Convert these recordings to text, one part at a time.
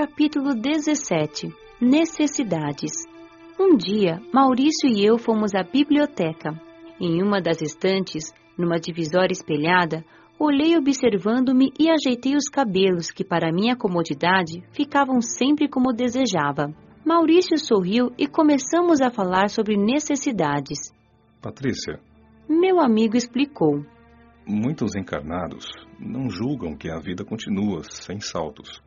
Capítulo 17 Necessidades Um dia, Maurício e eu fomos à biblioteca. Em uma das estantes, numa divisória espelhada, olhei observando-me e ajeitei os cabelos que, para minha comodidade, ficavam sempre como desejava. Maurício sorriu e começamos a falar sobre necessidades. Patrícia. Meu amigo explicou. Muitos encarnados não julgam que a vida continua sem saltos.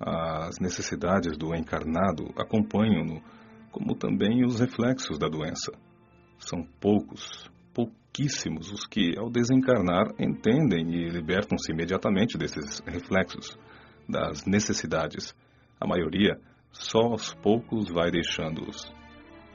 As necessidades do encarnado acompanham-no, como também os reflexos da doença. São poucos, pouquíssimos os que, ao desencarnar, entendem e libertam-se imediatamente desses reflexos, das necessidades. A maioria, só aos poucos, vai deixando-os.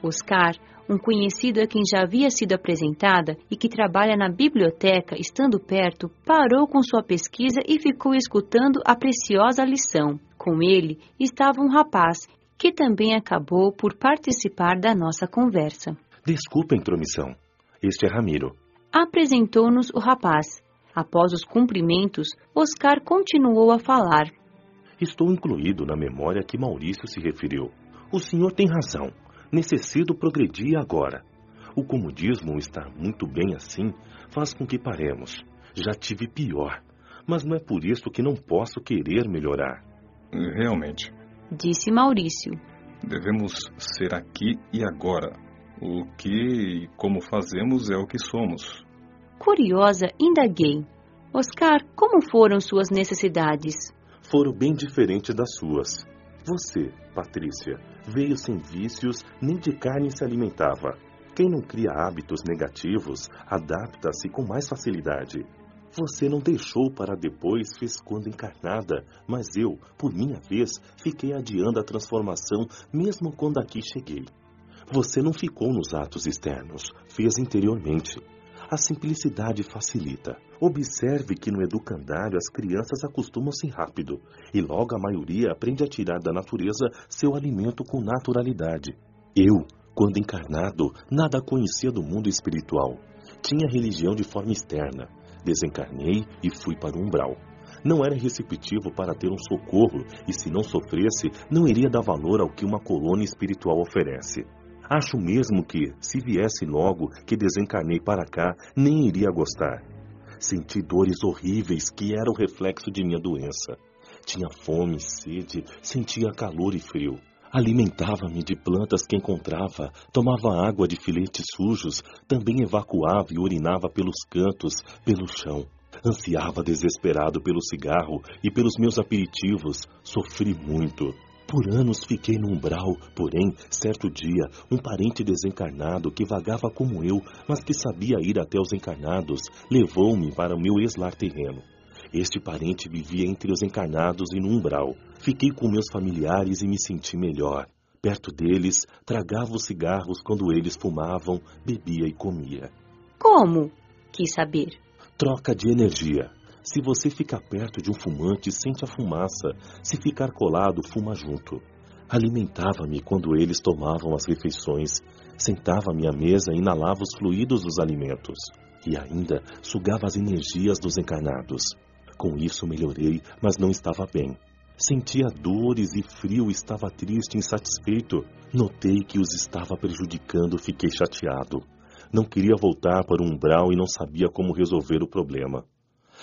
Oscar, um conhecido a quem já havia sido apresentada e que trabalha na biblioteca, estando perto, parou com sua pesquisa e ficou escutando a preciosa lição. Com ele estava um rapaz que também acabou por participar da nossa conversa. Desculpa a intromissão. Este é Ramiro. Apresentou-nos o rapaz. Após os cumprimentos, Oscar continuou a falar. Estou incluído na memória que Maurício se referiu. O senhor tem razão. Necessito progredir agora. O comodismo estar muito bem assim faz com que paremos. Já tive pior, mas não é por isso que não posso querer melhorar. Realmente. Disse Maurício. Devemos ser aqui e agora. O que e como fazemos é o que somos. Curiosa, indaguei. Oscar, como foram suas necessidades? Foram bem diferentes das suas. Você, Patrícia, veio sem vícios, nem de carne se alimentava. Quem não cria hábitos negativos adapta-se com mais facilidade. Você não deixou para depois, fez quando encarnada, mas eu, por minha vez, fiquei adiando a transformação mesmo quando aqui cheguei. Você não ficou nos atos externos, fez interiormente. A simplicidade facilita. Observe que no educandário as crianças acostumam-se rápido e logo a maioria aprende a tirar da natureza seu alimento com naturalidade. Eu, quando encarnado, nada conhecia do mundo espiritual. Tinha religião de forma externa. Desencarnei e fui para o umbral. Não era receptivo para ter um socorro e, se não sofresse, não iria dar valor ao que uma colônia espiritual oferece. Acho mesmo que, se viesse logo que desencarnei para cá, nem iria gostar. Senti dores horríveis que eram reflexo de minha doença. Tinha fome, sede, sentia calor e frio. Alimentava-me de plantas que encontrava, tomava água de filetes sujos, também evacuava e urinava pelos cantos, pelo chão. Ansiava desesperado pelo cigarro e pelos meus aperitivos. Sofri muito. Por anos fiquei no umbral, porém, certo dia, um parente desencarnado que vagava como eu, mas que sabia ir até os encarnados, levou-me para o meu ex-lar terreno. Este parente vivia entre os encarnados e no umbral. Fiquei com meus familiares e me senti melhor. Perto deles, tragava os cigarros quando eles fumavam, bebia e comia. Como? Quis saber. Troca de energia. Se você ficar perto de um fumante, sente a fumaça. Se ficar colado, fuma junto. Alimentava-me quando eles tomavam as refeições. Sentava-me à mesa e inalava os fluidos dos alimentos. E ainda sugava as energias dos encarnados. Com isso melhorei, mas não estava bem. Sentia dores e frio, estava triste insatisfeito. Notei que os estava prejudicando, fiquei chateado. Não queria voltar para o umbral e não sabia como resolver o problema.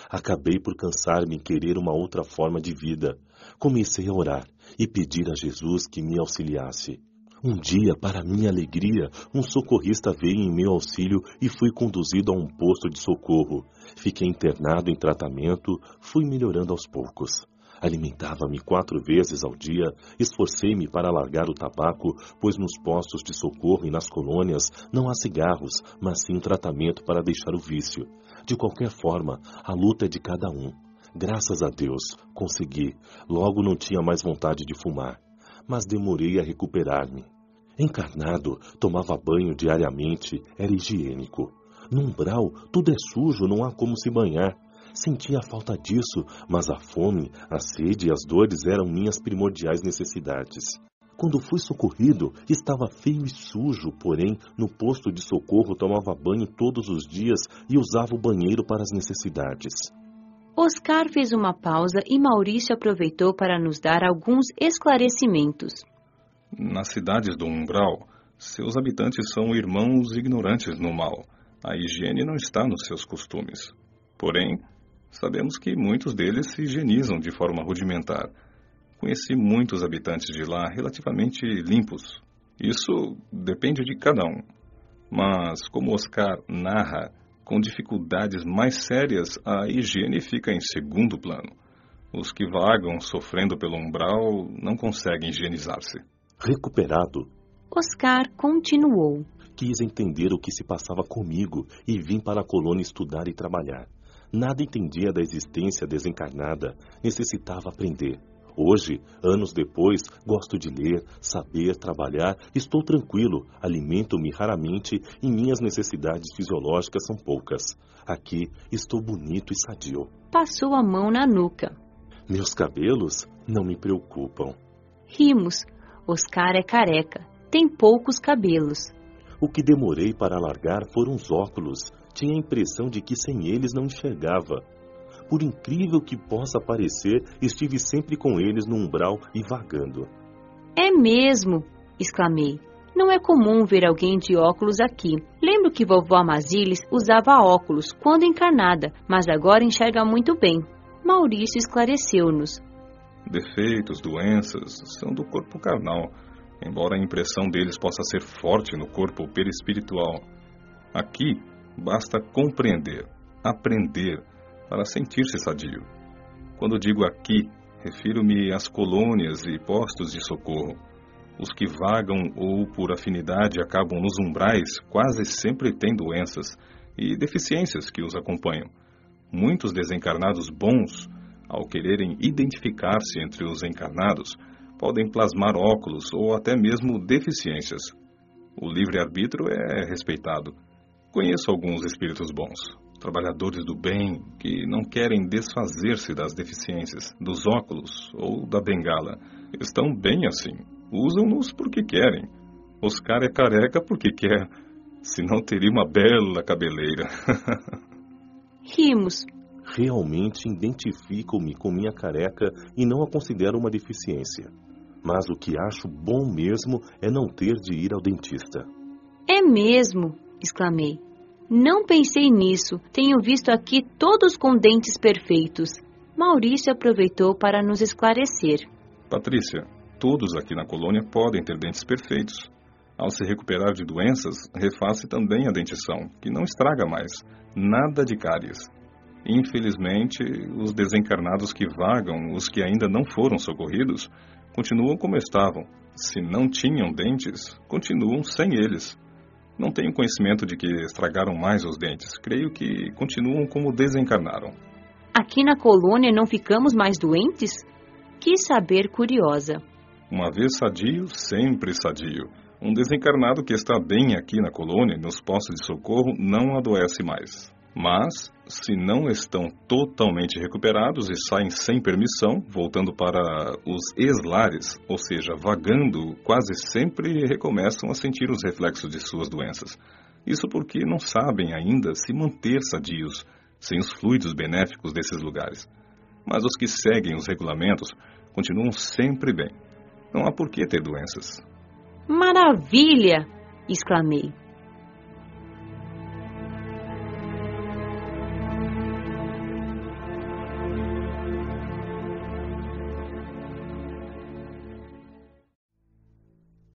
Acabei por cansar-me em querer uma outra forma de vida. Comecei a orar e pedir a Jesus que me auxiliasse. Um dia, para minha alegria, um socorrista veio em meu auxílio e fui conduzido a um posto de socorro. Fiquei internado em tratamento, fui melhorando aos poucos. Alimentava-me quatro vezes ao dia, esforcei-me para largar o tabaco, pois nos postos de socorro e nas colônias não há cigarros, mas sim tratamento para deixar o vício. De qualquer forma, a luta é de cada um. Graças a Deus, consegui. Logo não tinha mais vontade de fumar. Mas demorei a recuperar-me. Encarnado, tomava banho diariamente, era higiênico. No umbral, tudo é sujo, não há como se banhar. Sentia falta disso, mas a fome, a sede e as dores eram minhas primordiais necessidades. Quando fui socorrido, estava feio e sujo, porém, no posto de socorro tomava banho todos os dias e usava o banheiro para as necessidades. Oscar fez uma pausa e Maurício aproveitou para nos dar alguns esclarecimentos. Nas cidades do umbral, seus habitantes são irmãos ignorantes no mal. A higiene não está nos seus costumes. Porém, sabemos que muitos deles se higienizam de forma rudimentar. Conheci muitos habitantes de lá relativamente limpos. Isso depende de cada um. Mas, como Oscar narra, com dificuldades mais sérias, a higiene fica em segundo plano. Os que vagam sofrendo pelo umbral não conseguem higienizar-se. Recuperado, Oscar continuou. quis entender o que se passava comigo e vim para a colônia estudar e trabalhar. Nada entendia da existência desencarnada, necessitava aprender. Hoje, anos depois, gosto de ler, saber, trabalhar, estou tranquilo, alimento-me raramente e minhas necessidades fisiológicas são poucas. Aqui estou bonito e sadio. Passou a mão na nuca. Meus cabelos não me preocupam. Rimos. Oscar é careca. Tem poucos cabelos. O que demorei para largar foram os óculos. Tinha a impressão de que sem eles não enxergava. Por incrível que possa parecer, estive sempre com eles no umbral e vagando. É mesmo! exclamei. Não é comum ver alguém de óculos aqui. Lembro que vovó Amazilis usava óculos quando encarnada, mas agora enxerga muito bem. Maurício esclareceu-nos. Defeitos, doenças, são do corpo carnal, embora a impressão deles possa ser forte no corpo perispiritual. Aqui, basta compreender, aprender, para sentir-se sadio. Quando digo aqui, refiro-me às colônias e postos de socorro. Os que vagam ou por afinidade acabam nos umbrais quase sempre têm doenças e deficiências que os acompanham. Muitos desencarnados bons, ao quererem identificar-se entre os encarnados, podem plasmar óculos ou até mesmo deficiências. O livre-arbítrio é respeitado. Conheço alguns espíritos bons, trabalhadores do bem, que não querem desfazer-se das deficiências, dos óculos ou da bengala. Estão bem assim. Usam-nos porque querem. Oscar é careca porque quer. Senão teria uma bela cabeleira. Rimos. Realmente identifico-me com minha careca e não a considero uma deficiência. Mas o que acho bom mesmo é não ter de ir ao dentista. É mesmo! exclamei. Não pensei nisso. Tenho visto aqui todos com dentes perfeitos. Maurício aproveitou para nos esclarecer. Patrícia, todos aqui na colônia podem ter dentes perfeitos. Ao se recuperar de doenças, reface também a dentição, que não estraga mais. Nada de cáries. Infelizmente, os desencarnados que vagam, os que ainda não foram socorridos, continuam como estavam. Se não tinham dentes, continuam sem eles. Não tenho conhecimento de que estragaram mais os dentes. Creio que continuam como desencarnaram. Aqui na colônia não ficamos mais doentes? Quis saber curiosa. Uma vez sadio, sempre sadio. Um desencarnado que está bem aqui na colônia, nos postos de socorro, não adoece mais. Mas, se não estão totalmente recuperados e saem sem permissão, voltando para os ex-lares, ou seja, vagando, quase sempre recomeçam a sentir os reflexos de suas doenças. Isso porque não sabem ainda se manter sadios, sem os fluidos benéficos desses lugares. Mas os que seguem os regulamentos continuam sempre bem. Não há por que ter doenças. Maravilha! exclamei.